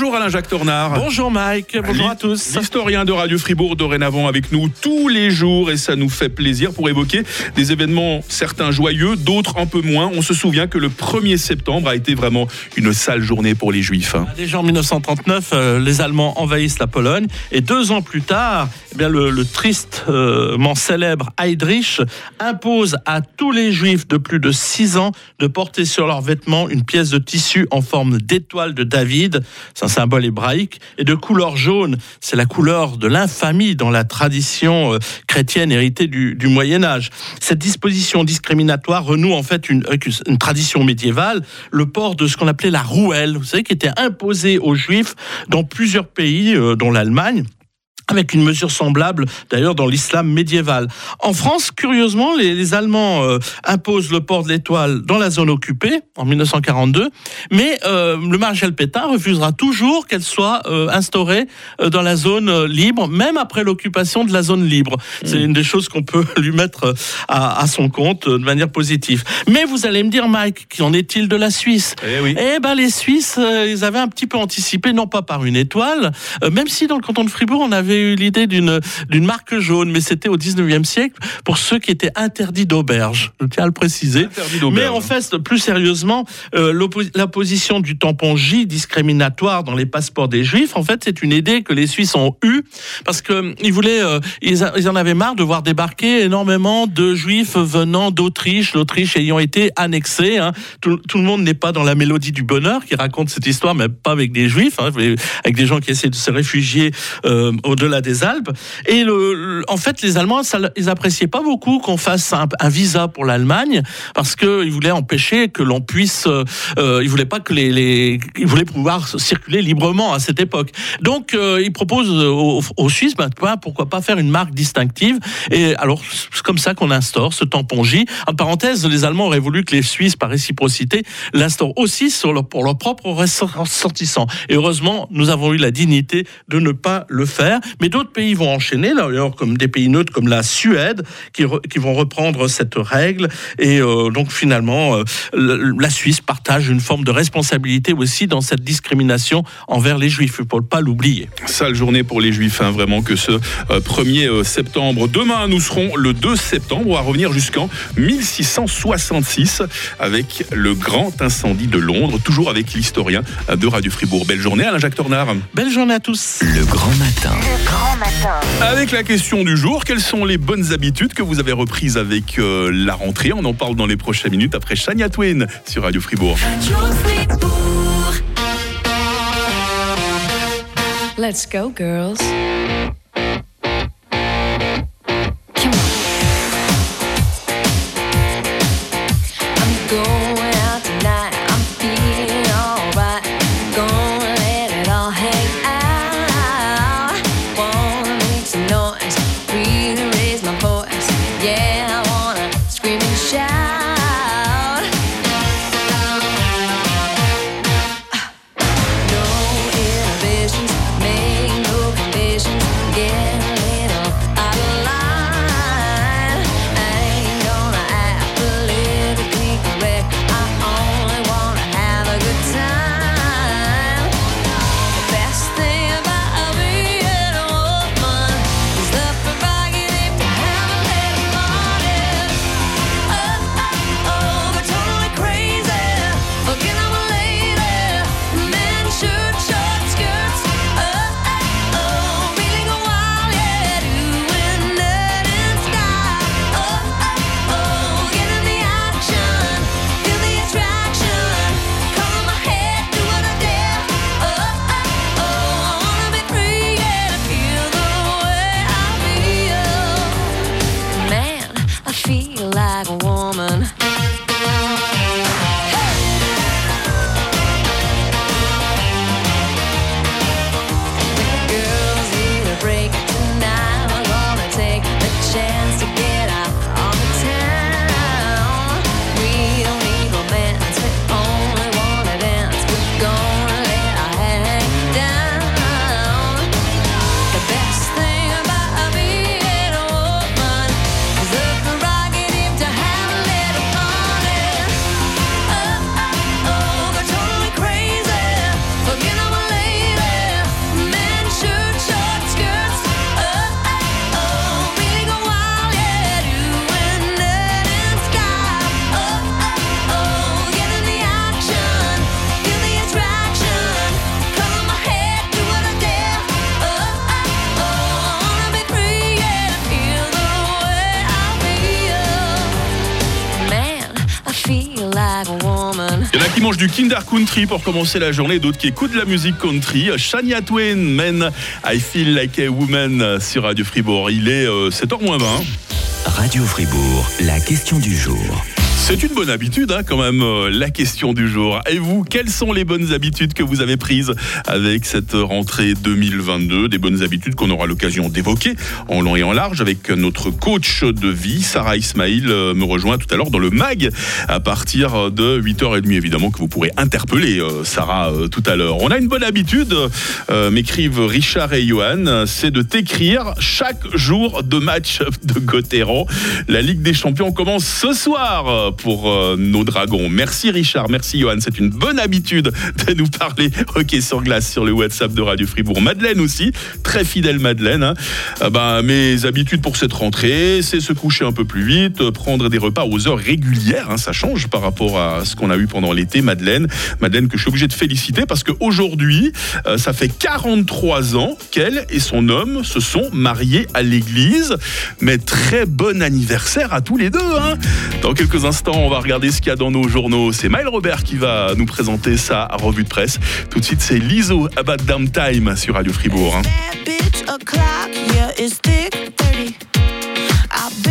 Bonjour Alain-Jacques Tornard. Bonjour Mike, bonjour à tous. L'historien de Radio Fribourg dorénavant avec nous tous les jours et ça nous fait plaisir pour évoquer des événements certains joyeux, d'autres un peu moins. On se souvient que le 1er septembre a été vraiment une sale journée pour les Juifs. hein. Déjà en 1939, euh, les Allemands envahissent la Pologne et deux ans plus tard, eh bien, le, le tristement célèbre Heydrich impose à tous les Juifs de plus de 6 ans de porter sur leurs vêtements une pièce de tissu en forme d'étoile de David, symbole hébraïque, et de couleur jaune, c'est la couleur de l'infamie dans la tradition euh, chrétienne héritée du, Moyen Âge. Cette disposition discriminatoire renoue en fait une, une tradition médiévale, le port de ce qu'on appelait la rouelle, vous savez, qui était imposée aux Juifs dans plusieurs pays, euh, dont l'Allemagne avec une mesure semblable d'ailleurs dans l'islam médiéval. En France, curieusement, les, les Allemands euh, imposent le port de l'étoile dans la zone occupée en 1942, mais euh, le maréchal Pétain refusera toujours qu'elle soit euh, instaurée dans la zone libre, même après l'occupation de la zone libre. C'est une des choses qu'on peut lui mettre à, à son compte de manière positive. Mais vous allez me dire, Mike, qu'en est-il de la Suisse? Eh oui. eh ben les Suisses, ils avaient un petit peu anticipé, non pas par une étoile, même si dans le canton de Fribourg, on avait eu l'idée d'une d'une marque jaune, mais c'était au 19e siècle pour ceux qui étaient interdits d'auberge. Je tiens à le préciser. Mais en fait, plus sérieusement, euh, la position du tampon J discriminatoire dans les passeports des Juifs, en fait, c'est une idée que les Suisses ont eue parce que euh, ils voulaient, euh, ils, a- ils en avaient marre de voir débarquer énormément de Juifs venant d'Autriche, l'Autriche ayant été annexée. hein. Tout, tout le monde n'est pas dans la mélodie du bonheur qui raconte cette histoire, mais pas avec des Juifs, hein, avec des gens qui essaient de se réfugier euh, au-delà des Alpes. Et le, en fait, les Allemands, ça, ils appréciaient pas beaucoup qu'on fasse un, visa pour l'Allemagne parce que ils voulaient empêcher que l'on puisse, euh, euh, ils voulaient pas que les, ils voulaient pouvoir circuler librement à cette époque. Donc, euh, ils proposent aux, Suisses, ben, pourquoi pas faire une marque distinctive. Et alors, c'est comme ça qu'on instaure ce tampon J. En parenthèse, les Allemands auraient voulu que les Suisses, par réciprocité, l'instaurent aussi sur leur, pour leurs propres ressortissants. Et heureusement, nous avons eu la dignité de ne pas le faire. Mais d'autres pays vont enchaîner, d'ailleurs, comme des pays neutres comme la Suède, qui, re- qui vont reprendre cette règle. Et euh, donc, finalement, euh, la Suisse partage une forme de responsabilité aussi dans cette discrimination envers les Juifs. Il ne faut pas l'oublier. Sale journée pour les Juifs, hein, vraiment que ce euh, 1er euh, septembre. Demain, nous serons le 2 septembre. On va revenir jusqu'en 1666 avec le grand incendie de Londres, toujours avec l'historien de Radio Fribourg. Belle journée, Alain-Jacques Tornard. Belle journée à tous. Le grand matin. Avec la question du jour, quelles sont les bonnes habitudes que vous avez reprises avec euh, la rentrée? On en parle dans les prochaines minutes après Shania Twain sur Radio Fribourg. Let's go, girls. Il y en a qui mangent du Kinder Country pour commencer la journée, d'autres qui écoutent de la musique country. Shania Twain, Men, I Feel Like a Woman sur Radio Fribourg. Il est euh, 7h moins 20. Radio Fribourg, la question du jour. C'est une bonne habitude, hein, quand même, euh, la question du jour. Et vous, quelles sont les bonnes habitudes que vous avez prises avec cette rentrée 2022 Des bonnes habitudes qu'on aura l'occasion d'évoquer en long et en large avec notre coach de vie, Sarah Ismail, euh, me rejoint tout à l'heure dans le MAG à partir de 8h30, évidemment, que vous pourrez interpeller euh, Sarah tout à l'heure. On a une bonne habitude, m'écrivent Richard et Johan, c'est de t'écrire chaque jour de match de Gauthieron. La Ligue des Champions commence ce soir pour euh, nos Dragons. Merci Richard, merci Johan. C'est une bonne habitude de nous parler hockey sur glace sur le WhatsApp de Radio Fribourg. Madeleine aussi, très fidèle Madeleine. hein. Ah ben, mes habitudes pour cette rentrée, c'est se coucher un peu plus vite, prendre des repas aux heures régulières. hein. Ça change par rapport à ce qu'on a eu pendant l'été, Madeleine. Madeleine que je suis obligé de féliciter parce qu'aujourd'hui, euh, ça fait 43 ans qu'elle et son homme se sont mariés à l'église. Mais très bon anniversaire à tous les deux. hein. Dans quelques instants, on va regarder ce qu'il y a dans nos journaux. C'est Maël Robert qui va nous présenter sa revue de presse. Tout de suite, c'est Liso About Damn Time sur Radio Fribourg. hein. Bad bitch o'clock, yeah, it's thick 30. I've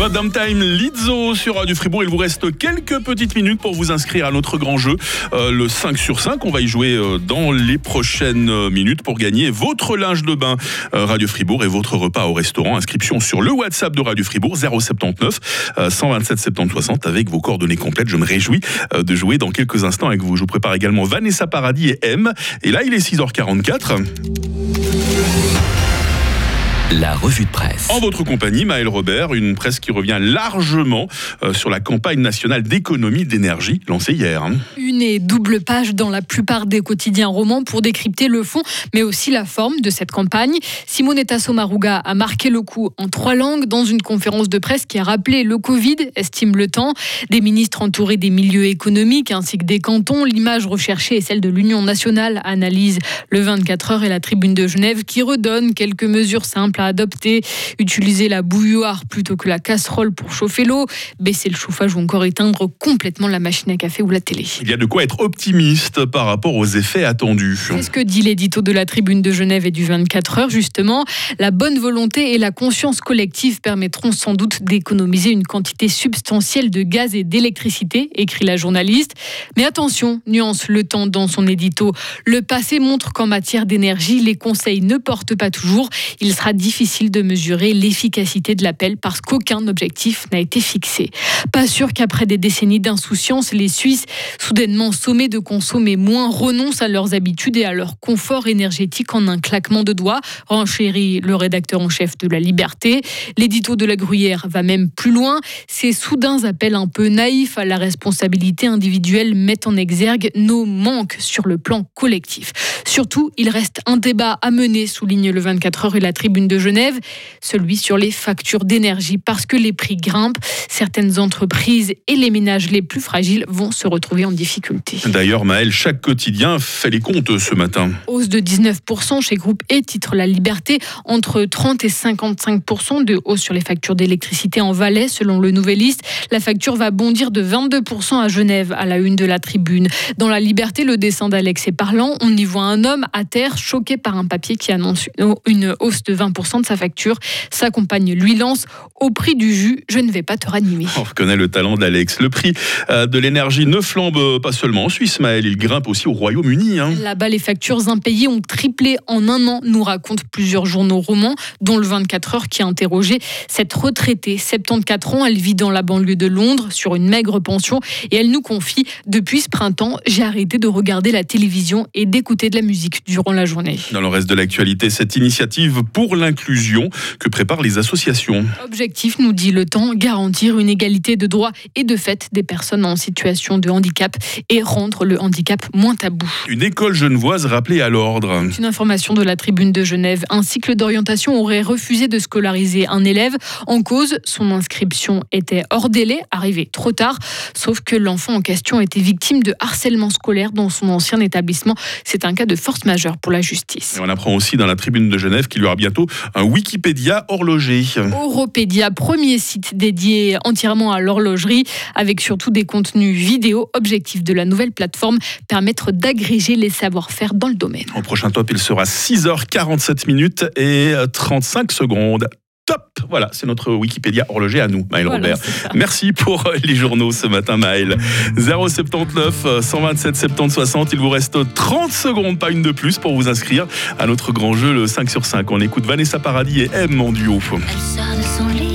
Time. About Damn Time, Lizzo sur Radio Fribourg. Il vous reste quelques petites minutes pour vous inscrire à notre grand jeu, euh, le 5 sur 5. On va y jouer euh, dans les prochaines euh, minutes pour gagner votre linge de bain Radio Fribourg et votre repas au restaurant. Inscription sur le WhatsApp de Radio Fribourg 079 euh, 127 70 60 avec vos coordonnées complètes. Je me réjouis de jouer dans quelques instants avec vous. Je vous prépare également Vanessa Paradis et M. Et là, il est 6h44. La revue de presse. En votre compagnie, Maël Robert, une presse qui revient largement euh, sur la campagne nationale d'économie d'énergie lancée hier. hein. Une et double page dans la plupart des quotidiens romans pour décrypter le fond, mais aussi la forme de cette campagne. Simonetta Sommaruga a marqué le coup en trois langues dans une conférence de presse qui a rappelé le Covid, estime le temps. Des ministres entourés des milieux économiques ainsi que des cantons. L'image recherchée est celle de l'Union nationale, analyse le 24 heures et la tribune de Genève qui redonne quelques mesures simples à adopter. Utiliser la bouilloire plutôt que la casserole pour chauffer l'eau, baisser le chauffage ou encore éteindre complètement la machine à café ou la télé. Il y a de quoi être optimiste par rapport aux effets attendus. C'est ce que dit l'édito de la Tribune de Genève et du 24 heures, justement. La bonne volonté et la conscience collective permettront sans doute d'économiser une quantité substantielle de gaz et d'électricité, écrit la journaliste. Mais attention, nuance le temps dans son édito. Le passé montre qu'en matière d'énergie, les conseils ne portent pas toujours. Il sera difficile de mesurer l'efficacité de l'appel parce qu'aucun objectif n'a été fixé. Pas sûr qu'après des décennies d'insouciance, les Suisses, soudainement sommés de consommer moins, renoncent à leurs habitudes et à leur confort énergétique en un claquement de doigts, renchérit le rédacteur en chef de La Liberté. L'édito de la Gruyère va même plus loin. Ces soudains appels un peu naïfs à la responsabilité individuelle mettent en exergue nos manques sur le plan collectif. Surtout, il reste un débat à mener, souligne le 24 heures et la tribune de Genève, celui sur les factures d'énergie, parce que les prix grimpent. Certaines entreprises et les ménages les plus fragiles vont se retrouver en difficulté. D'ailleurs, Maël, chaque quotidien fait les comptes ce matin. Hausse de 19% chez Groupe E, titre La Liberté, entre 30 et 55% de hausse sur les factures d'électricité en Valais, selon le Nouvelliste. La facture va bondir de 22% à Genève, à la une de la tribune. Dans La Liberté, le dessin d'Alex est parlant. On y voit un homme à terre, choqué par un papier qui annonce une hausse de 20% de sa facture. Sa compagne lui lance Au prix du jus, je ne vais pas te ranimer. On reconnaît le talent d'Alex. Le prix euh, de l'énergie ne flambe pas seulement en Suisse, Maël, il grimpe aussi au Royaume-Uni. hein. Là-bas, les factures impayées ont triplé en un an, nous racontent plusieurs journaux romans, dont le 24 heures qui a interrogé cette retraitée, 74 ans, elle vit dans la banlieue de Londres sur une maigre pension et elle nous confie Depuis ce printemps, j'ai arrêté de regarder la télévision et d'écouter de la musique durant la journée. Dans le reste de l'actualité, cette initiative pour l'inclusion que préparent les associations. Objectif, nous dit le temps, garantir une égalité de droits et de fait des personnes en situation de handicap et rendre le handicap moins tabou. Une école genevoise rappelée à l'ordre. Une information de la tribune de Genève. Un cycle d'orientation aurait refusé de scolariser un élève. En cause, son inscription était hors délai, arrivée trop tard. Sauf que l'enfant en question était victime de harcèlement scolaire dans son ancien établissement. C'est un cas de force majeure pour la justice. Et on apprend aussi dans la tribune de Genève qu'il y aura bientôt un Wikipédia horloger. Europédia, premier site dédié entièrement à l'horlogerie, avec surtout des contenus vidéo. Objectif de la nouvelle plateforme, permettre d'agréger les savoir-faire dans le domaine. Au prochain top, il sera 6h47 minutes et 35 secondes. Top Voilà, c'est notre Wikipédia horloger à nous, Maël Voilà, Robert. Merci pour euh, les journaux ce matin, Maël. 079 euh, 127 70 60. Il vous reste 30 secondes, pas une de plus, pour vous inscrire à notre grand jeu, le 5 sur 5. On écoute Vanessa Paradis et M en duo. Elle sort de son lit,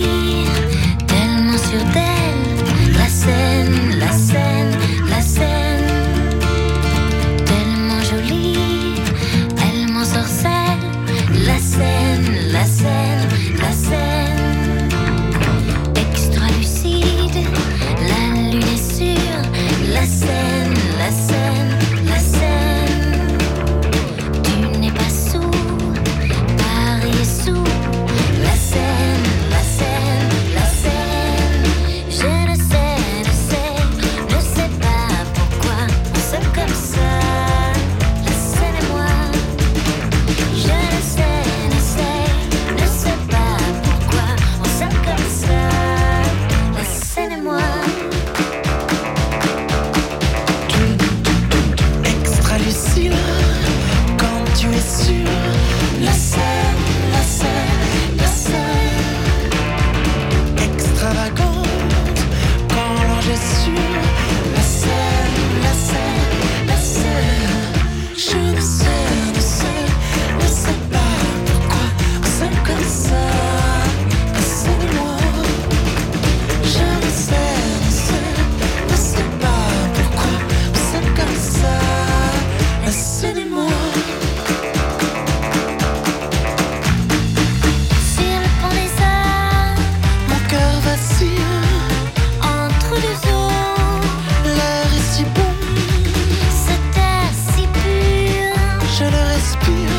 respire,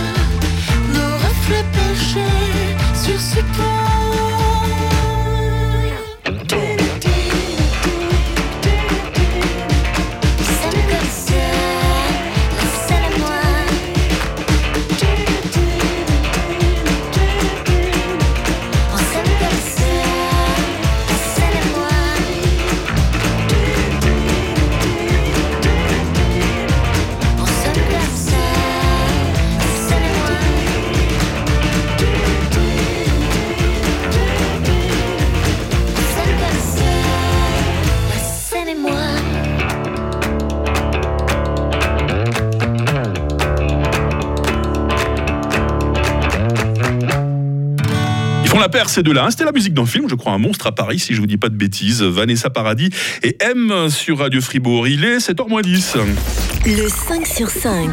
nos reflets perchés sur ce pont. La paire ces deux-là. hein. C'était la musique d'un film, je crois, un monstre à Paris, si je vous dis pas de bêtises. Vanessa Paradis et M sur Radio Fribourg. Il est 7h10. Le 5 sur 5.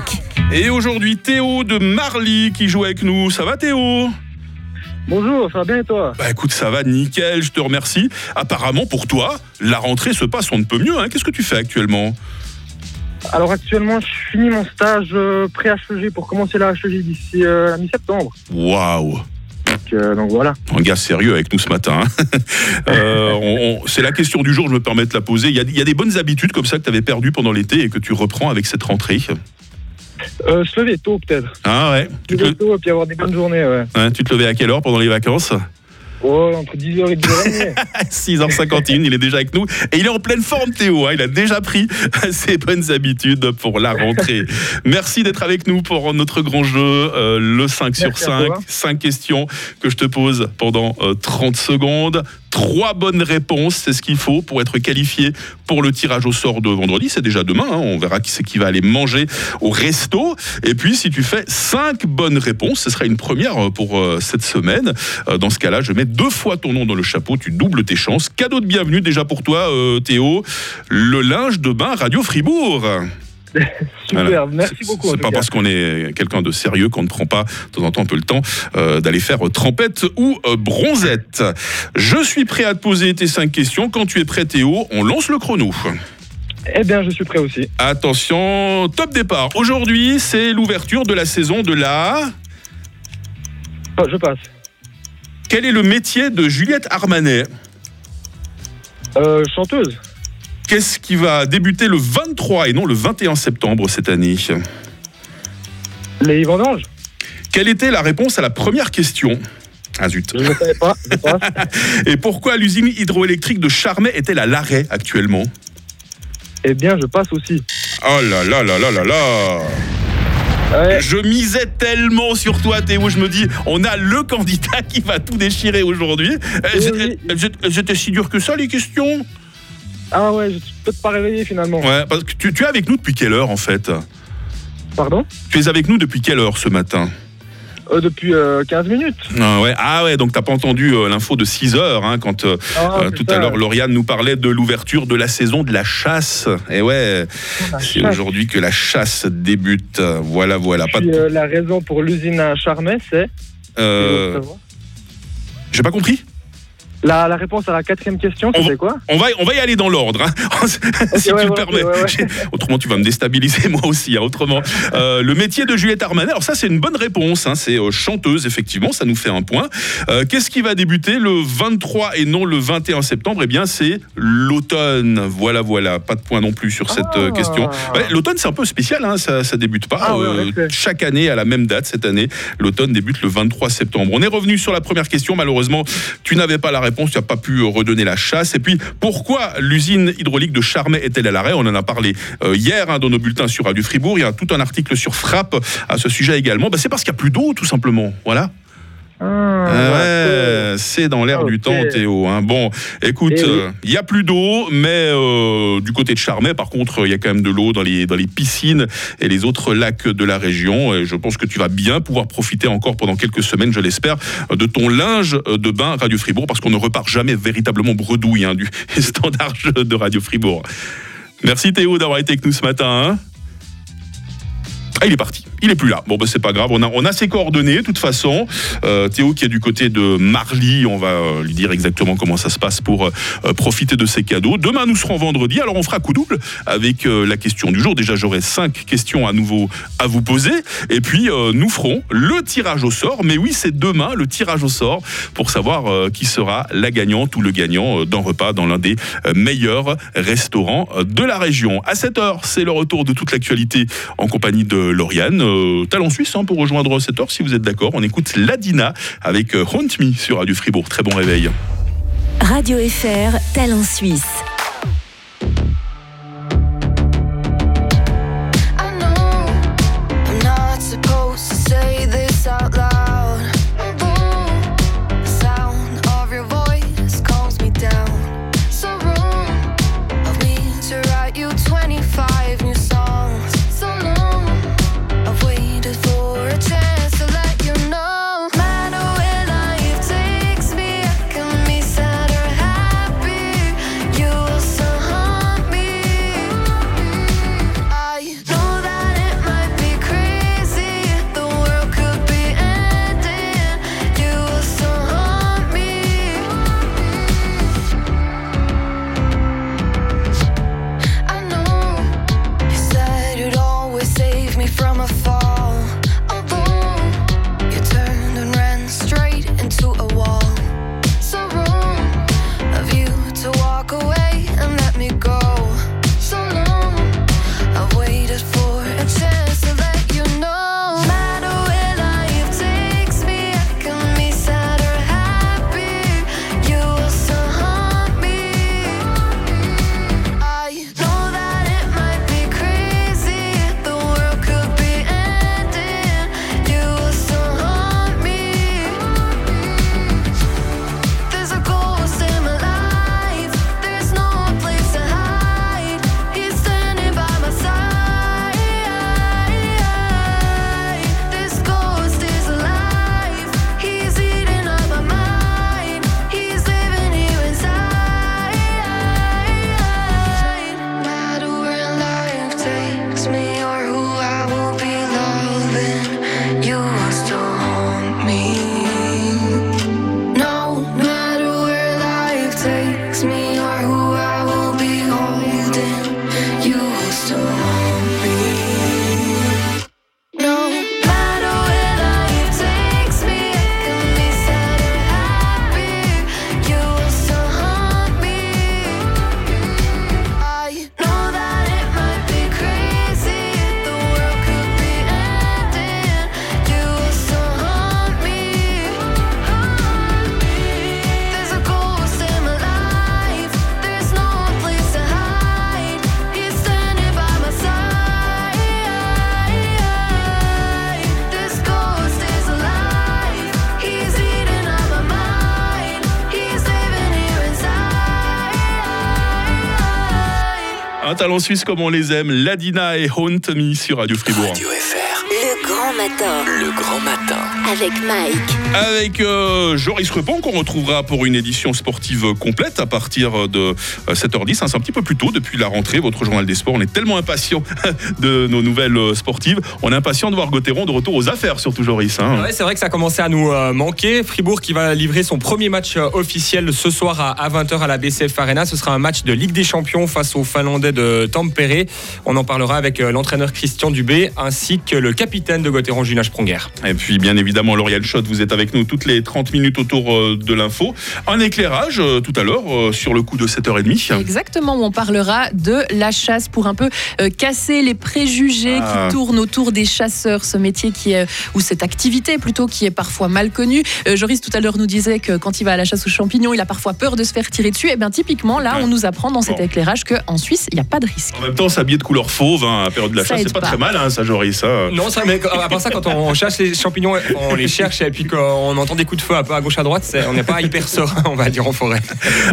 Et aujourd'hui, Théo de Marly qui joue avec nous. Ça va Théo? Bonjour, ça va bien et toi? Bah écoute, ça va nickel, je te remercie. Apparemment, pour toi, la rentrée se passe on ne peut mieux. hein. Qu'est-ce que tu fais actuellement? Alors actuellement, je finis mon stage euh, pré-HEG pour commencer la HEG d'ici euh, la mi-septembre. Waouh euh, donc voilà. Un gars sérieux avec nous ce matin. hein. Euh, C'est la question du jour, je me permets de la poser. Il y, a, il y a des bonnes habitudes comme ça que tu avais perdues pendant l'été et que tu reprends avec cette rentrée? Euh, se lever tôt peut-être. Ah ouais Se tu te, lever tôt et puis avoir des bonnes journées, ouais. tu te levais à quelle heure pendant les vacances? Oh, entre 10h et 10h30. 6h51, il est déjà avec nous. Et il est en pleine forme, Théo. hein. Il a déjà pris ses bonnes habitudes pour la rentrée. Merci d'être avec nous pour notre grand jeu, euh, le 5 sur Merci à 5. toi. 5 questions que je te pose pendant euh, 30 secondes. Trois bonnes réponses, c'est ce qu'il faut pour être qualifié pour le tirage au sort de vendredi. C'est déjà demain. hein. On verra qui c'est qui va aller manger au resto. Et puis, si tu fais cinq bonnes réponses, ce sera une première pour euh, cette semaine. Euh, Dans ce cas-là, je mets deux fois ton nom dans le chapeau. Tu doubles tes chances. Cadeau de bienvenue déjà pour toi, euh, Théo. Le linge de bain Radio Fribourg. Super, Voilà. merci beaucoup. C'est pas cas. parce qu'on est quelqu'un de sérieux qu'on ne prend pas de temps en temps un peu le temps euh, d'aller faire euh, trempette ou euh, bronzette. Je suis prêt à te poser tes cinq questions. Quand tu es prêt, Théo, on lance le chrono. Eh bien, je suis prêt aussi. Attention, top départ. Aujourd'hui, c'est l'ouverture de la saison de la. Oh, je passe. Quel est le métier de Juliette Armanet? Euh, chanteuse. Qu'est-ce qui va débuter le 23 et non le 21 septembre cette année Les vendanges. Quelle était la réponse à la première question Ah zut. Je ne savais pas. Je passe. Et pourquoi l'usine hydroélectrique de Charmet est-elle à l'arrêt actuellement eh bien, je passe aussi. Oh là là là là là là Ouais, Je misais tellement sur toi Théo, je me dis, on a le candidat qui va tout déchirer aujourd'hui. Oui, oui. C'était si dur que ça les questions Ah ouais, je peux pas réveiller finalement. Ouais, parce que tu, tu es avec nous depuis quelle heure en fait Pardon Tu es avec nous depuis quelle heure ce matin Euh, Depuis euh, 15 minutes. ah ouais, ah ouais, donc t'as pas entendu euh, l'info de 6 heures hein, quand euh, Ah, tout ça. à l'heure Lauriane nous parlait de l'ouverture de la saison de la chasse. Et ouais, La c'est aujourd'hui que la chasse débute. Voilà, voilà. Pas de- Puis, la raison pour l'usine à Charmet, c'est. J'ai pas compris La, la réponse à la quatrième question, On c'était quoi On va, on va y aller dans l'ordre, hein. si tu le ouais, permets. ouais, ouais. J'ai- Autrement, tu vas me déstabiliser moi aussi. hein, autrement, Euh, le métier de Juliette Armanet. Alors ça, c'est une bonne réponse. hein, c'est euh, chanteuse, effectivement. Ça nous fait un point. Euh, Qu'est-ce qui va débuter le 23 et non le 21 septembre? Eh bien, c'est l'automne. Voilà, voilà. Pas de point non plus sur cette Ah. question. Ouais, l'automne, c'est un peu spécial. Ça, ça débute pas Ah chaque année à la même date. Cette année, l'automne débute le 23 septembre. On est revenu sur la première question. Malheureusement, tu n'avais pas la réponse. Tu n'as pas pu euh, redonner la chasse. Et puis, pourquoi l'usine hydraulique de Charmet est-elle à l'arrêt? On en a parlé euh, hier hein, dans nos bulletins sur Radio Fribourg. Il y a tout un article sur Frappe à ce sujet également. Bah, c'est parce qu'il n'y a plus d'eau, tout simplement. Voilà. Ah, Ah ouais, c'est dans l'air Ah, du temps, Théo. hein. Bon, écoute, Eh oui. euh, il y a plus d'eau, mais euh, du côté de Charmet, par contre, il y a quand même de l'eau dans les, dans les piscines et les autres lacs de la région. Et je pense que tu vas bien pouvoir profiter encore pendant quelques semaines, je l'espère, de ton linge de bain Radio Fribourg, parce qu'on ne repart jamais véritablement bredouille hein, du standard de Radio Fribourg. Merci Théo d'avoir été avec nous ce matin. hein. Ah, il est parti. Il est plus là. Bon, bah, c'est pas grave. On a, ses coordonnées, de toute façon. Euh, Théo, qui est du côté de Marly, on va euh, lui dire exactement comment ça se passe pour euh, profiter de ces cadeaux. Demain, nous serons vendredi. Alors, on fera coup double avec la question du jour. Déjà, j'aurai cinq questions à nouveau à vous poser. Et puis, nous ferons le tirage au sort. Mais oui, c'est demain le tirage au sort pour savoir qui sera la gagnante ou le gagnant d'un repas dans l'un des meilleurs restaurants de la région. À 7 heure, c'est le retour de toute l'actualité en compagnie de Lauriane. Euh, talent suisse hein, pour rejoindre cette heure, si vous êtes d'accord. On écoute Ladina avec euh, Haunt Me sur Radio Fribourg. Très bon réveil. Radio FR, talent suisse. Un talent suisse comme on les aime, Ladina et Haunt Me sur Radio Fribourg. Radio grand matin le grand matin. avec Mike. Avec euh, Joris Repon qu'on retrouvera pour une édition sportive complète à partir de euh, 7h10. hein, c'est un petit peu plus tôt depuis la rentrée, votre journal des sports. On est tellement impatient de nos nouvelles euh, sportives. On est impatient de voir Gauthieron de retour aux affaires, surtout Joris. hein. Ouais, c'est vrai que ça commençait à nous euh, manquer. Fribourg qui va livrer son premier match euh, officiel ce soir à, à 20h à la BCF Arena. Ce sera un match de Ligue des Champions face aux Finlandais de Tampere. On en parlera avec euh, l'entraîneur Christian Dubé ainsi que le capitaine de Gauthieron, Julien Spronger. Et puis, bien évidemment, Lauriel Schott, vous êtes avec nous toutes les 30 minutes autour euh, de l'info. Un éclairage euh, tout à l'heure euh, sur le coup de 7h30. Exactement, on parlera de la chasse pour un peu casser les préjugés Ah. qui tournent autour des chasseurs, ce métier qui est, ou cette activité plutôt qui est parfois mal connue. Joris tout à l'heure nous disait que quand il va à la chasse aux champignons, il a parfois peur de se faire tirer dessus. Et bien typiquement, là, Ouais. on nous apprend dans cet Bon. éclairage qu'en Suisse, il n'y a pas de risque. En même temps, s'habiller de couleur fauve hein, à la période de la Ça chasse, c'est pas, pas. très mal, hein, ça, Joris. ça. Non, ça, mais à part ça, quand on chasse les champignons, on les cherche et puis qu'on entend des coups de feu un peu à gauche à droite, on n'est pas hyper serein, on va dire, en forêt.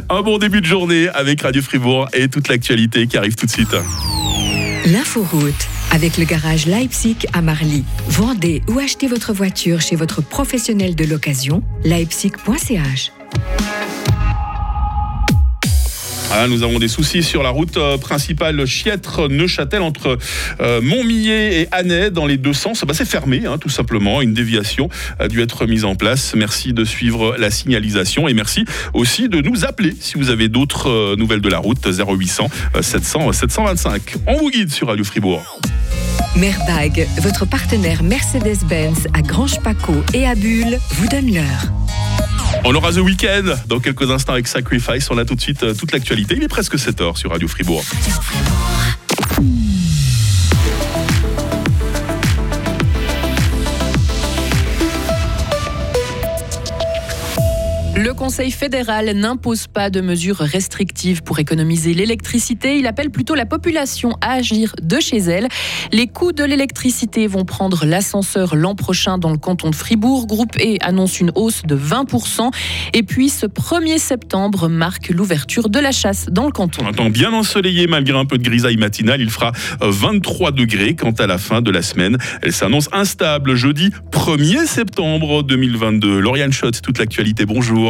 Un bon début de journée avec Radio Fribourg et toute l'actualité qui arrive tout de suite. L'inforoute avec le garage Leipzig à Marly. Vendez ou achetez votre voiture chez votre professionnel de l'occasion, leipzig.ch. Ah, nous avons des soucis sur la route euh, principale Chiètre-Neuchâtel entre euh, Montmillet et Annay dans les deux sens. Bah, c'est fermé, hein, tout simplement. Une déviation a dû être mise en place. Merci de suivre la signalisation et merci aussi de nous appeler si vous avez d'autres euh, nouvelles de la route 0800 euh, 700 725. On vous guide sur Radio Fribourg. Merbag, votre partenaire Mercedes-Benz à Grange Paco et à Bulle, vous donne l'heure. On aura The Weekend dans quelques instants avec Sacrifice. On a tout de suite euh, toute l'actualité. Il est presque 7h sur Radio Fribourg. Le Conseil fédéral n'impose pas de mesures restrictives pour économiser l'électricité. Il appelle plutôt la population à agir de chez elle. Les coûts de l'électricité vont prendre l'ascenseur l'an prochain dans le canton de Fribourg. Groupe E annonce une hausse de 20%. Et puis ce 1er septembre marque l'ouverture de la chasse dans le canton. Un temps bien ensoleillé malgré un peu de grisaille matinale. Il fera euh, 23 degrés quant à la fin de la semaine. Elle s'annonce instable jeudi 1er septembre 2022. Lauriane Schott, toute l'actualité. Bonjour.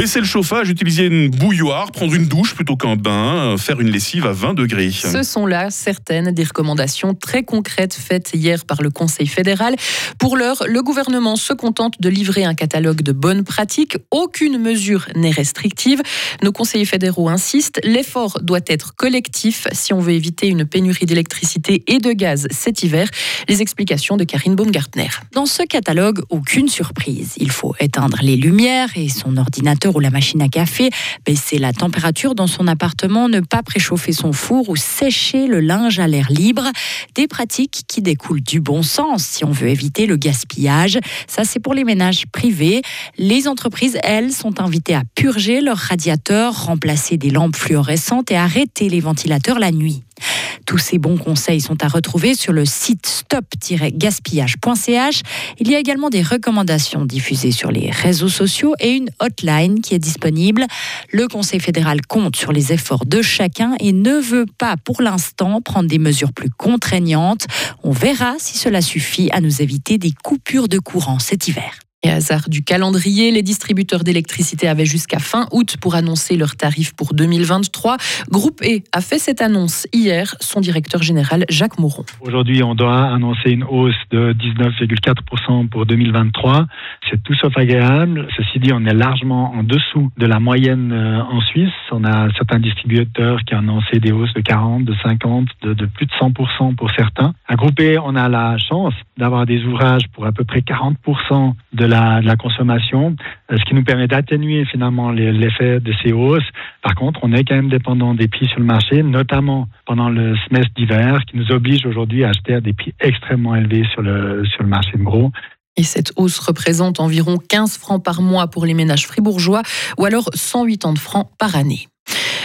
Baisser le chauffage, utiliser une bouilloire, prendre une douche plutôt qu'un bain, euh, faire une lessive à 20 degrés. Ce sont là certaines des recommandations très concrètes faites hier par le Conseil fédéral. Pour l'heure, le gouvernement se contente de livrer un catalogue de bonnes pratiques. Aucune mesure n'est restrictive. Nos conseillers fédéraux insistent, l'effort doit être collectif si on veut éviter une pénurie d'électricité et de gaz cet hiver. Les explications de Karine Baumgartner. Dans ce catalogue, aucune surprise. Il faut éteindre les lumières et son ordinateur ou la machine à café, baisser la température dans son appartement, ne pas préchauffer son four ou sécher le linge à l'air libre. Des pratiques qui découlent du bon sens si on veut éviter le gaspillage. Ça, c'est pour les ménages privés. Les entreprises, elles, sont invitées à purger leurs radiateurs, remplacer des lampes fluorescentes et arrêter les ventilateurs la nuit. Tous ces bons conseils sont à retrouver sur le site stop-gaspillage.ch. Il y a également des recommandations diffusées sur les réseaux sociaux et une hotline qui est disponible. Le Conseil fédéral compte sur les efforts de chacun et ne veut pas pour l'instant prendre des mesures plus contraignantes. On verra si cela suffit à nous éviter des coupures de courant cet hiver. Et hasard du calendrier, les distributeurs d'électricité avaient jusqu'à fin août pour annoncer leurs tarifs pour 2023. Groupe E a fait cette annonce hier, son directeur général Jacques Mouron. Aujourd'hui, on doit annoncer une hausse de 19,4% pour 2023. C'est tout sauf agréable. Ceci dit, on est largement en dessous de la moyenne euh, en Suisse. On a certains distributeurs qui ont annoncé des hausses de 40, de 50, de, de plus de 100% pour certains. À Groupe E, on a la chance d'avoir des ouvrages pour à peu près 40% de la, de la consommation, euh, ce qui nous permet d'atténuer finalement l'effet de ces hausses. Par contre, on est quand même dépendant des prix sur le marché, notamment pendant le semestre d'hiver, qui nous oblige aujourd'hui à acheter à des prix extrêmement élevés sur le, sur le marché de gros. Et cette hausse représente environ 15 francs par mois pour les ménages fribourgeois ou alors 180 francs par année.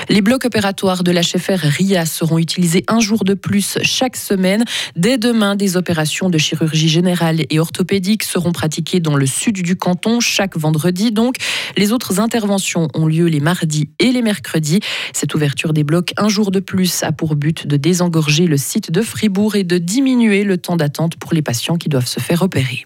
Les blocs opératoires de l'HFR RIA seront utilisés un jour de plus chaque semaine. Dès demain, des opérations de chirurgie générale et orthopédique seront pratiquées dans le sud du canton chaque vendredi. Donc, les autres interventions ont lieu les mardis et les mercredis. Cette ouverture des blocs un jour de plus a pour but de désengorger le site de Fribourg et de diminuer le temps d'attente pour les patients qui doivent se faire opérer.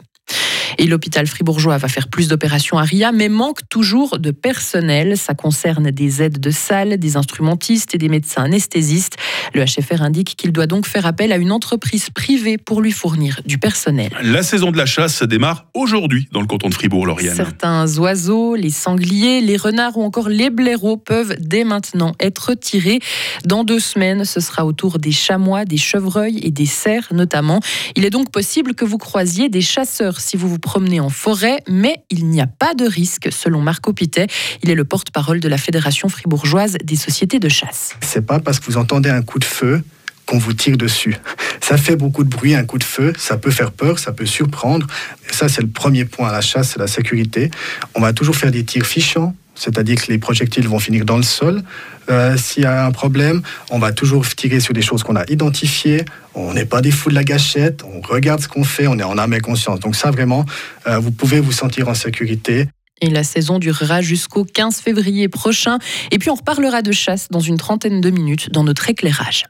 Et l'hôpital fribourgeois va faire plus d'opérations à RIA, mais manque toujours de personnel. Ça concerne des aides de salle, des instrumentistes et des médecins anesthésistes. Le HFR indique qu'il doit donc faire appel à une entreprise privée pour lui fournir du personnel. La saison de la chasse démarre aujourd'hui dans le canton de Fribourg, Lauriane. Certains oiseaux, les sangliers, les renards ou encore les blaireaux peuvent dès maintenant être tirés. Dans deux semaines, ce sera au tour des chamois, des chevreuils et des cerfs notamment. Il est donc possible que vous croisiez des chasseurs si vous vous promenez en forêt, mais il n'y a pas de risque selon Marco Pitet. Il est le porte-parole de la Fédération fribourgeoise des sociétés de chasse. C'est pas parce que vous entendez un coup de feu qu'on vous tire dessus. Ça fait beaucoup de bruit, un coup de feu, ça peut faire peur, ça peut surprendre. Ça, c'est le premier point à la chasse, c'est la sécurité. On va toujours faire des tirs fichants, c'est-à-dire que les projectiles vont finir dans le sol. Euh, S'il y a un problème, on va toujours tirer sur des choses qu'on a identifiées. On n'est pas des fous de la gâchette, on regarde ce qu'on fait, on est en âme et conscience. Donc ça, vraiment, euh, vous pouvez vous sentir en sécurité. Et la saison durera jusqu'au 15 février prochain. Et puis on reparlera de chasse dans une trentaine de minutes dans notre éclairage.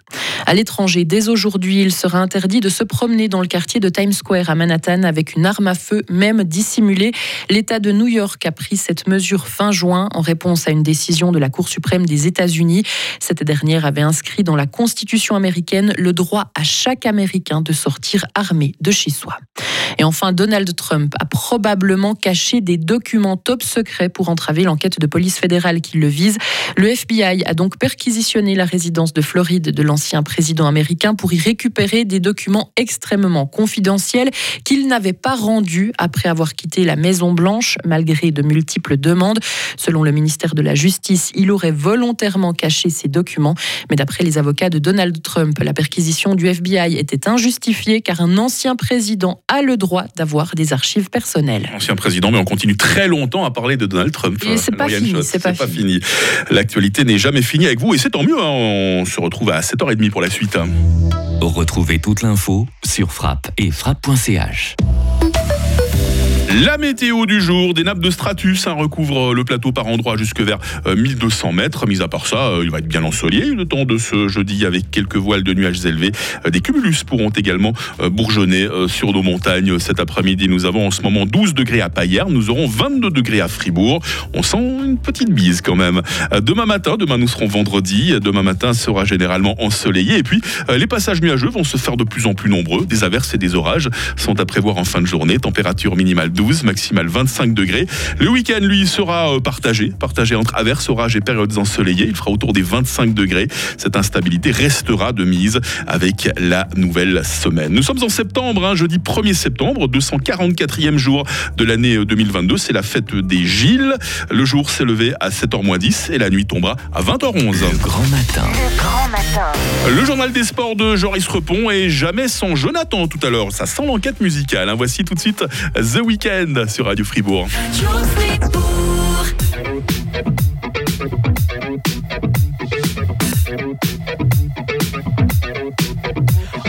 À l'étranger, dès aujourd'hui, il sera interdit de se promener dans le quartier de Times Square à Manhattan avec une arme à feu, même dissimulée. L'État de New York a pris cette mesure fin juin en réponse à une décision de la Cour suprême des États-Unis. Cette dernière avait inscrit dans la Constitution américaine le droit à chaque Américain de sortir armé de chez soi. Et enfin, Donald Trump a probablement caché des documents top secrets pour entraver l'enquête de police fédérale qui le vise. Le FBI a donc perquisitionné la résidence de Floride de l'ancien président américain pour y récupérer des documents extrêmement confidentiels qu'il n'avait pas rendus après avoir quitté la Maison Blanche malgré de multiples demandes. Selon le ministère de la Justice, il aurait volontairement caché ces documents, mais d'après les avocats de Donald Trump, la perquisition du FBI était injustifiée car un ancien président a le droit d'avoir des archives personnelles. Ancien président, mais on continue très longtemps à parler de Donald Trump. Et c'est pas fini, Schott. c'est pas fini. L'actualité n'est jamais finie avec vous et c'est tant mieux. hein. On se retrouve à 7h30 pour la suite. Retrouvez toute l'info sur frappe et frappe.ch. La météo du jour, des nappes de stratus hein, recouvrent le plateau par endroits jusque vers euh, 1200 mètres. Mis à part ça, euh, il va être bien ensoleillé le temps de ce jeudi avec quelques voiles de nuages élevés. Euh, des cumulus pourront également euh, bourgeonner euh, sur nos montagnes cet après-midi. Nous avons en ce moment 12 degrés à Payerne, nous aurons 22 degrés à Fribourg. On sent une petite bise quand même. Euh, Demain matin, demain nous serons vendredi. Demain matin sera généralement ensoleillé. Et puis euh, les passages nuageux vont se faire de plus en plus nombreux. Des averses et des orages sont à prévoir en fin de journée. Température minimale 12, maximale 25 degrés. Le week-end, lui, sera euh, partagé, partagé entre averses, orages et périodes ensoleillées. Il fera autour des 25 degrés. Cette instabilité restera de mise avec la nouvelle semaine. Nous sommes en septembre, hein, jeudi 1er septembre, 244e jour de l'année euh, 2022. C'est la fête des Gilles. Le jour s'est levé à 7h10 et la nuit tombera à 20h11. Le grand matin. Le journal des sports de Joris Repon et jamais sans Jonathan tout à l'heure. Ça sent l'enquête musicale. hein. Voici tout de suite The Sur Radio Fribourg.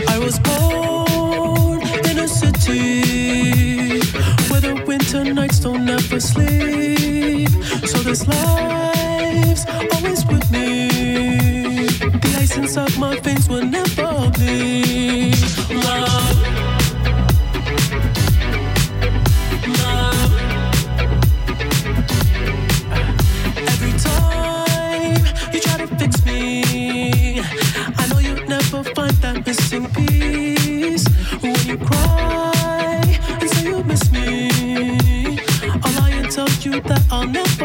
I was born in a city where the winter nights don't ever sleep. So this life's always with me. The ice inside my veins will never bleed. Love. You that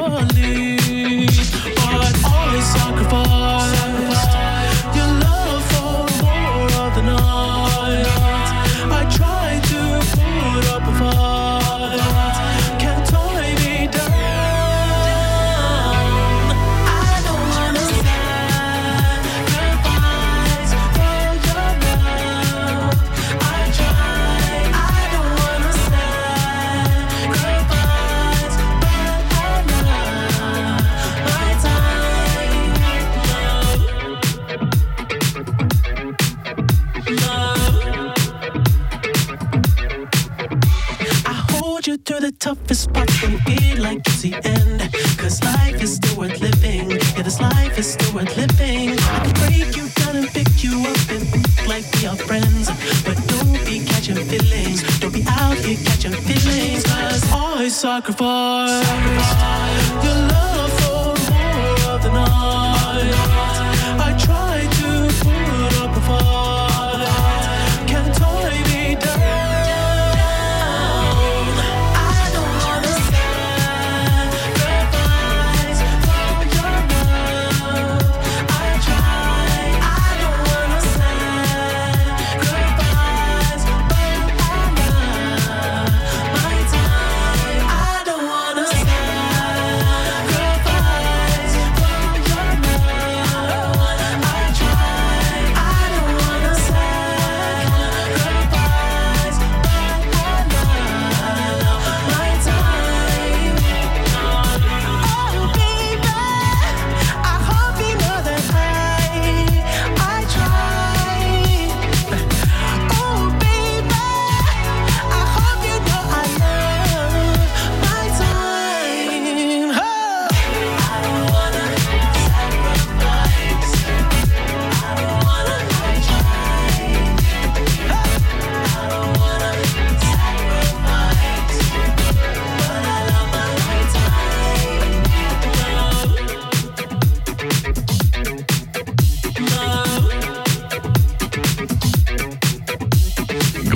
out here catching feelings. Cause I sacrifice your love for more of the night.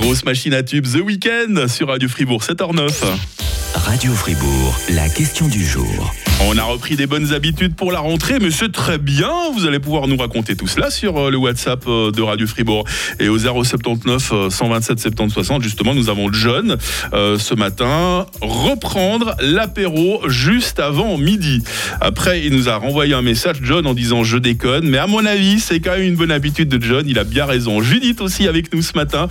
Grosse machine à tubes The Weekend sur Radio Fribourg, 7h09. Radio Fribourg, la question du jour. On a repris des bonnes habitudes pour la rentrée, mais c'est très bien. Vous allez pouvoir nous raconter tout cela sur euh, le WhatsApp euh, de Radio Fribourg. Et au 079 euh, 127 70 60, justement, nous avons John euh, ce matin reprendre l'apéro juste avant midi. Après, il nous a renvoyé un message, John, en disant je déconne, mais à mon avis, c'est quand même une bonne habitude de John. Il a bien raison. Judith aussi avec nous ce matin.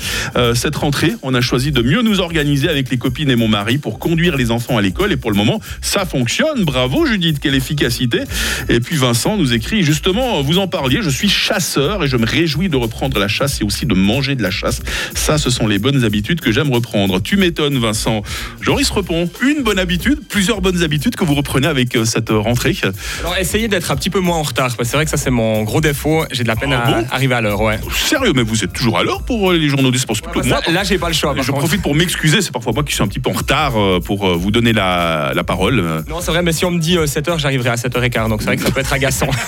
Cette rentrée, on a choisi de mieux nous organiser avec les copines et mon mari pour conduire les enfants à l'école. Et pour le moment, ça fonctionne. Bravo Judith, quelle efficacité. Et puis Vincent nous écrit justement, vous en parliez, je suis chasseur et je me réjouis de reprendre la chasse et aussi de manger de la chasse. Ça, ce sont les bonnes habitudes que j'aime reprendre. Tu m'étonnes Vincent. Joris Repon, une bonne habitude, plusieurs bonnes habitudes que vous reprenez avec euh, cette rentrée. Alors essayez d'être un petit peu moins en retard, parce que c'est vrai que ça c'est mon gros défaut. J'ai de la peine Ah à bon? arriver à l'heure, ouais. Sérieux, mais vous êtes toujours à l'heure pour euh, les journaux des sports. bah ça, là, j'ai pas le choix, Je contre. profite pour m'excuser, c'est parfois moi qui suis un petit peu en retard euh, pour vous donner la, la parole. Non, c'est vrai, mais si on me dit 7h, j'arriverai à 7h15, donc c'est vrai que ça peut être agaçant.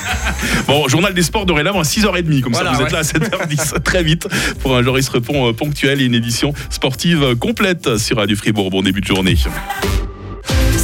Bon, journal des sports dorénavant à 6h30, comme Voilà, ça vous êtes là à 7h10 très vite pour un Joris Repon euh, ponctuel et une édition sportive euh, complète sur Radio Fribourg. Bon début de journée.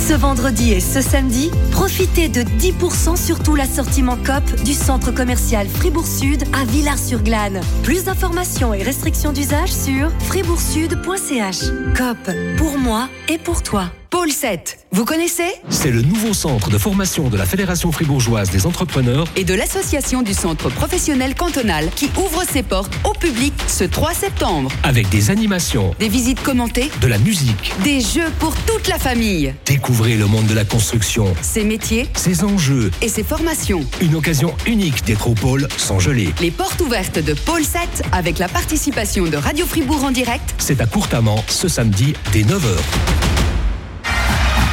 Ce vendredi et ce samedi, profitez de 10% sur tout l'assortiment COP du centre commercial Fribourg Sud à Villars-sur-Glane. Plus d'informations et restrictions d'usage sur fribourgsud.ch. COP, pour moi et pour toi. Pôle 7, vous connaissez? C'est le nouveau centre de formation de la Fédération fribourgeoise des entrepreneurs et de l'association du centre professionnel cantonal qui ouvre ses portes au public ce 3 septembre. avec des animations, Des visites commentées, de la musique. des jeux pour toute la famille, Découvrez le monde de la construction, ses métiers ses enjeux. et ses formations. Une occasion unique d'être au pôle sans geler. Les portes ouvertes de Pôle 7 avec la participation de Radio Fribourg en direct C'est à Courtamment ce samedi dès 9h.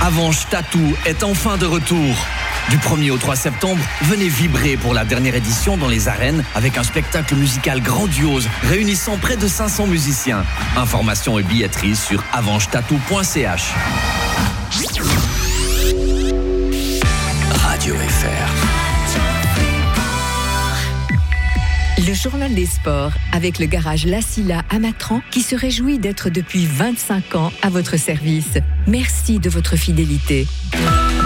Avanche Tattoo est enfin de retour. Du 1er au 3 septembre, venez vibrer pour la dernière édition dans les arènes avec un spectacle musical grandiose réunissant près de 500 musiciens. Informations et billetterie sur avanchetattoo.ch. Radio FR. Le journal des sports avec le garage La Silla à Matran qui se réjouit d'être depuis 25 ans à votre service. Merci de votre fidélité.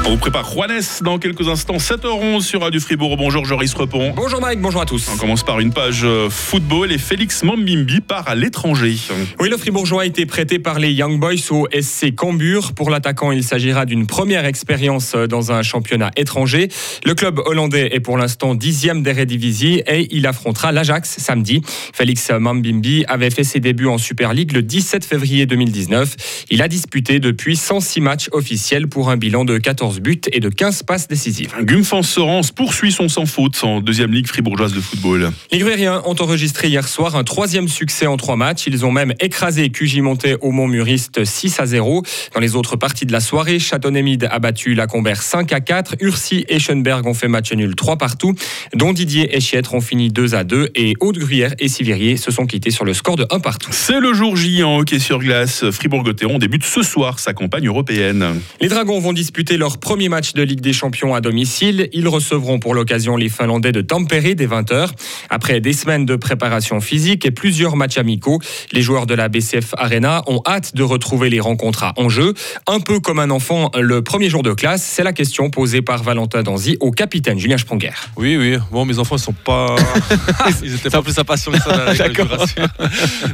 On vous prépare Juanes dans quelques instants, 7h11 sur Radio Fribourg. Bonjour Joris Repon. Bonjour Mike, bonjour à tous. On commence par une page euh, football et Félix Mambimbi part à l'étranger. Oui, le Fribourgeois a été prêté par les Young Boys au SC Cambur. Pour l'attaquant, il s'agira d'une première expérience dans un championnat étranger. Le club hollandais est pour l'instant dixième d'Eredivisie et il affrontera l'Ajax samedi. Félix Mambimbi avait fait ses débuts en Super League le 17 février 2019. Il a disputé depuis 106 matchs officiels pour un bilan de 14 buts et de 15 passes décisives. Gumfans Sorens poursuit son sans faute en deuxième ligue fribourgeoise de football. Les Gruériens ont enregistré hier soir un troisième succès en trois matchs. Ils ont même écrasé QJ Monté au Montmuriste 6 à 0. Dans les autres parties de la soirée, Châteaunémide a battu Lacombert 5 à 4. Ursi et Schoenberg ont fait match nul 3 partout. Dont Didier et Chiètre ont fini 2 à 2. Et Haute-Gruyère et Sivirier se sont quittés sur le score de 1 partout. C'est le jour J en hockey sur glace. Fribourg-Gotteron débute ce soir sa campagne européenne. Les Dragons vont disputer leur Premier match de Ligue des Champions à domicile. Ils recevront pour l'occasion les Finlandais de Tampere dès 20h. Après des semaines de préparation physique et plusieurs matchs amicaux, les joueurs de la BCF Arena ont hâte de retrouver les rencontres à enjeu. Un peu comme un enfant le premier jour de classe, c'est la question posée par Valentin Danzi au capitaine Julien Spronger. Oui, oui. Bon, mes enfants, ils sont pas. ils étaient pas plus impatients que ça. D'accord.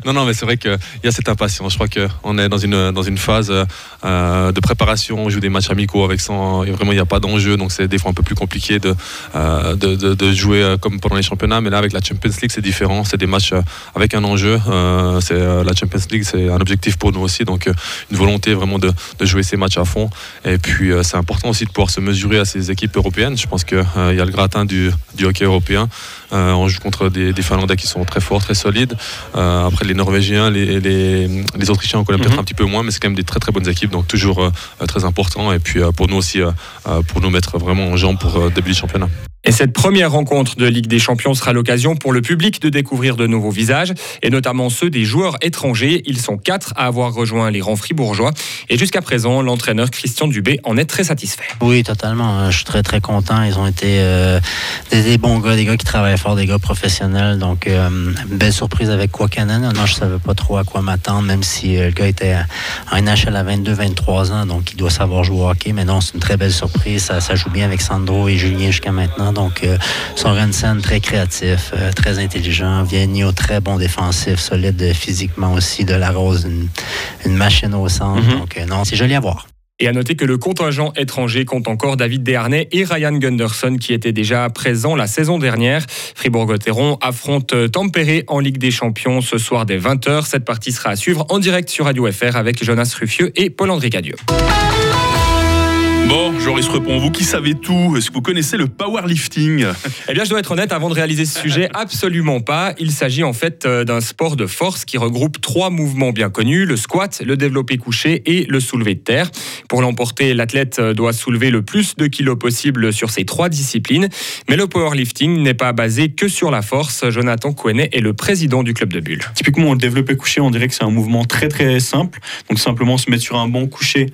non, non, mais c'est vrai qu'il y a cette impatience. Je crois qu'on est dans une, dans une phase euh, de préparation. On joue des matchs amicaux avec 100 sont euh, vraiment il n'y a pas d'enjeu, donc c'est des fois un peu plus compliqué de, euh, de, jouer euh, comme pendant les championnats. Mais là, avec la Champions League, c'est différent. C'est des matchs avec un enjeu. C'est la Champions League, c'est un objectif pour nous aussi, donc une volonté vraiment de, de jouer ces matchs à fond. Et puis c'est important aussi de pouvoir se mesurer à ces équipes européennes. Je pense qu'il y a le gratin du, du hockey européen. Euh, on joue contre des, des Finlandais qui sont très forts, très solides. Euh, après, les Norvégiens, les, les, les Autrichiens, on connaît peut-être Mhm. un petit peu moins, mais c'est quand même des très très bonnes équipes, donc toujours euh, très important. Et puis, euh, pour nous aussi, pour nous mettre vraiment en jambe pour euh, début du championnat. Et cette première rencontre de Ligue des Champions sera l'occasion pour le public de découvrir de nouveaux visages, et notamment ceux des joueurs étrangers. Ils sont quatre à avoir rejoint les rangs fribourgeois. Et jusqu'à présent, l'entraîneur Christian Dubé en est très satisfait. Oui, totalement. Je suis très, très content. Ils ont été euh, des, bons gars, des gars qui travaillent fort, des gars professionnels. Donc, euh, belle surprise avec Kwakanen. Non, je savais pas trop à quoi m'attendre, même si euh, le gars était en NHL à 22-23 ans, donc il doit savoir jouer au hockey. Mais non, c'est une très belle surprise. Ça joue bien avec Sandro et Julien jusqu'à maintenant. Donc, euh, Sorensen, très créatif, euh, très intelligent. Vianney, très bon défensif, solide physiquement aussi. De la Rose, une, une machine au centre. Mhm. Donc, euh, non, c'est joli à voir. Et à noter que le contingent étranger compte encore David Desharnais et Ryan Gunderson qui étaient déjà présents la saison dernière. Fribourg-Gotteron affronte Tampere en Ligue des Champions ce soir dès 20h. Cette partie sera à suivre en direct sur Radio FR avec Jonas Ruffieux et Paul-André Cadieux. Bon, Joris Repon, vous qui savez tout, est-ce que vous connaissez le powerlifting? Eh bien, je dois être honnête, avant de réaliser ce sujet, absolument pas. Il s'agit en fait euh, d'un sport de force qui regroupe trois mouvements bien connus, le squat, le développé couché et le soulevé de terre. Pour l'emporter, l'athlète euh, doit soulever le plus de kilos possible sur ces trois disciplines. Mais le powerlifting n'est pas basé que sur la force. Jonathan Kouenet est le président du club de Bulle. Typiquement, le développé couché, on dirait que c'est un mouvement très très simple. Donc simplement se mettre sur un banc couché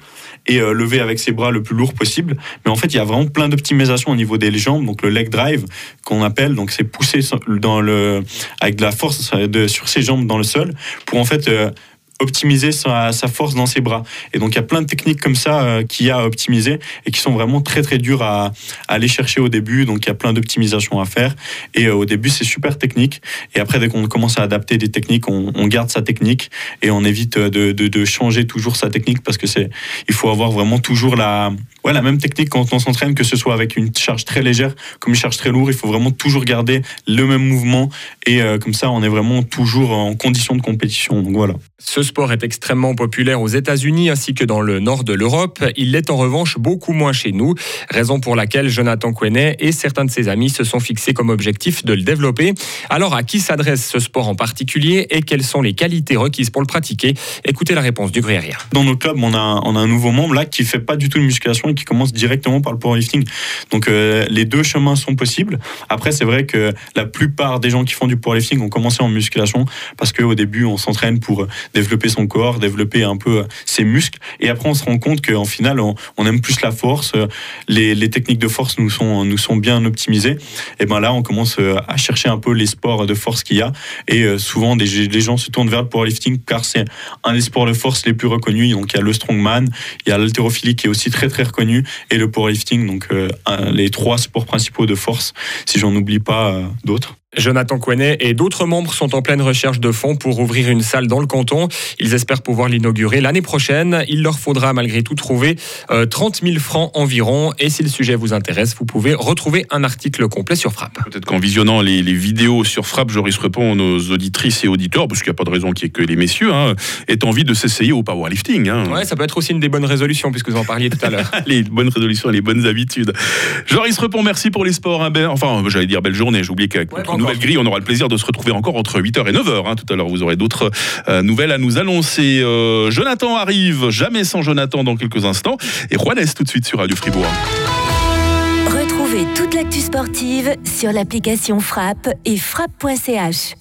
et euh, lever avec ses bras le plus lourd possible. Mais en fait, il y a vraiment plein d'optimisation au niveau des jambes. Donc le leg drive qu'on appelle, donc c'est pousser dans le avec de la force de, sur ses jambes dans le sol pour en fait euh, optimiser sa, force dans ses bras. Et donc il y a plein de techniques comme ça euh, qu'il y a à optimiser et qui sont vraiment très très dures à, à aller chercher au début. Donc il y a plein d'optimisations à faire. Et euh, au début c'est super technique. Et après dès qu'on commence à adapter des techniques, on, on, garde sa technique et on évite de, de, de changer toujours sa technique parce que c'est il faut avoir vraiment toujours la ouais, la même technique quand on s'entraîne, que ce soit avec une charge très légère comme une charge très lourde. Il faut vraiment toujours garder le même mouvement et euh, comme ça on est vraiment toujours en condition de compétition. Donc voilà. Ce sport est extrêmement populaire aux États-Unis ainsi que dans le nord de l'Europe. Il l'est en revanche beaucoup moins chez nous, raison pour laquelle Jonathan Quenet et certains de ses amis se sont fixés comme objectif de le développer. Alors à qui s'adresse ce sport en particulier et quelles sont les qualités requises pour le pratiquer? Écoutez la réponse du gruyérien. Dans notre club, on a, on a un nouveau membre là qui fait pas du tout de musculation et qui commence directement par le powerlifting. Donc euh, les deux chemins sont possibles. Après, c'est vrai que la plupart des gens qui font du powerlifting ont commencé en musculation parce qu'au début, on s'entraîne pour développer son corps, développer un peu ses muscles. Et après, on se rend compte qu'en final, on, on, aime plus la force. Les, les, techniques de force nous sont, bien optimisées. Et ben là, on commence à chercher un peu les sports de force qu'il y a. Et euh, souvent, des, les gens se tournent vers le powerlifting car c'est un des sports de force les plus reconnus. Donc, il y a le strongman, il y a l'haltérophilie qui est aussi très, très reconnu et le powerlifting. Donc, euh, les trois sports principaux de force, si j'en oublie pas euh, d'autres. Jonathan Quenet et d'autres membres sont en pleine recherche de fonds pour ouvrir une salle dans le canton. Ils espèrent pouvoir l'inaugurer l'année prochaine. Il leur faudra malgré tout trouver euh, 30 000 francs environ. Et si le sujet vous intéresse, vous pouvez retrouver un article complet sur Frappe. Peut-être qu'en visionnant les, les, vidéos sur Frappe, Joris répond nos auditrices et auditeurs, parce qu'il n'y a pas de raison qu'il n'y ait que les messieurs, hein, aient envie de s'essayer au powerlifting. Hein. Ouais, ça peut être aussi une des bonnes résolutions, puisque vous en parliez tout à l'heure. les bonnes résolutions et les bonnes habitudes. Joris répond merci pour les sports. Hein, ben, enfin, j'allais dire belle journée, j'ai oublié qu'avec ouais, nouvelle grille, on aura le plaisir de se retrouver encore entre 8h et 9h. Hein. Tout à l'heure, vous aurez d'autres euh, nouvelles à nous annoncer. Euh, Jonathan arrive, jamais sans Jonathan dans quelques instants. Et Juanes tout de suite sur Radio Fribourg. Retrouvez toute l'actu sportive sur l'application Frappe et frappe.ch.